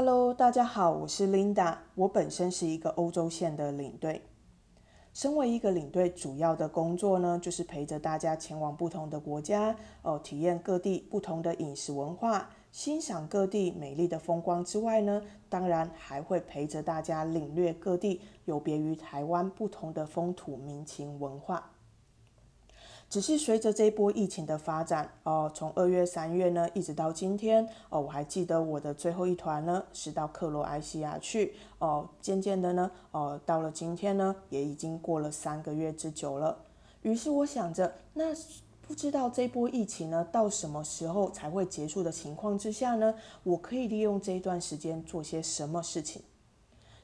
Hello，大家好，我是 Linda。我本身是一个欧洲线的领队。身为一个领队，主要的工作呢，就是陪着大家前往不同的国家，哦，体验各地不同的饮食文化，欣赏各地美丽的风光之外呢，当然还会陪着大家领略各地有别于台湾不同的风土民情文化。只是随着这波疫情的发展，哦，从二月、三月呢，一直到今天，哦，我还记得我的最后一团呢是到克罗埃西亚去，哦，渐渐的呢，哦，到了今天呢，也已经过了三个月之久了。于是我想着，那不知道这波疫情呢到什么时候才会结束的情况之下呢，我可以利用这一段时间做些什么事情？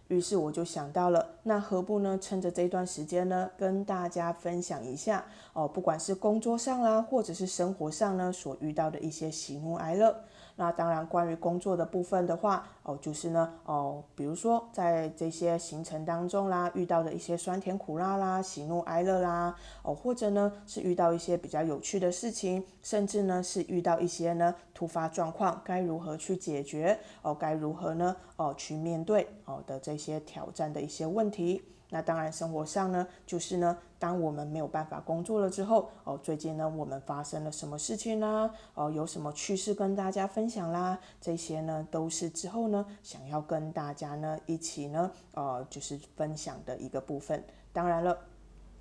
于是我就想到了，那何不呢？趁着这段时间呢，跟大家分享一下哦，不管是工作上啦，或者是生活上呢，所遇到的一些喜怒哀乐。那当然，关于工作的部分的话，哦，就是呢，哦，比如说在这些行程当中啦，遇到的一些酸甜苦辣啦、喜怒哀乐啦，哦，或者呢是遇到一些比较有趣的事情，甚至呢是遇到一些呢突发状况，该如何去解决？哦，该如何呢？哦，去面对哦的这些挑战的一些问题。那当然，生活上呢，就是呢，当我们没有办法工作了之后，哦，最近呢，我们发生了什么事情呢？哦，有什么趣事跟大家分享啦？这些呢，都是之后呢，想要跟大家呢一起呢，呃，就是分享的一个部分。当然了。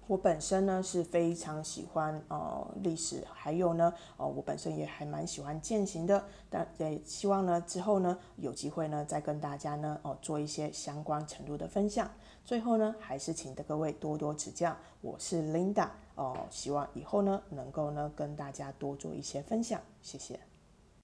我本身呢是非常喜欢呃历史，还有呢，呃我本身也还蛮喜欢践行的，但也希望呢之后呢有机会呢再跟大家呢哦做一些相关程度的分享。最后呢还是请的各位多多指教，我是 Linda 哦，希望以后呢能够呢跟大家多做一些分享，谢谢。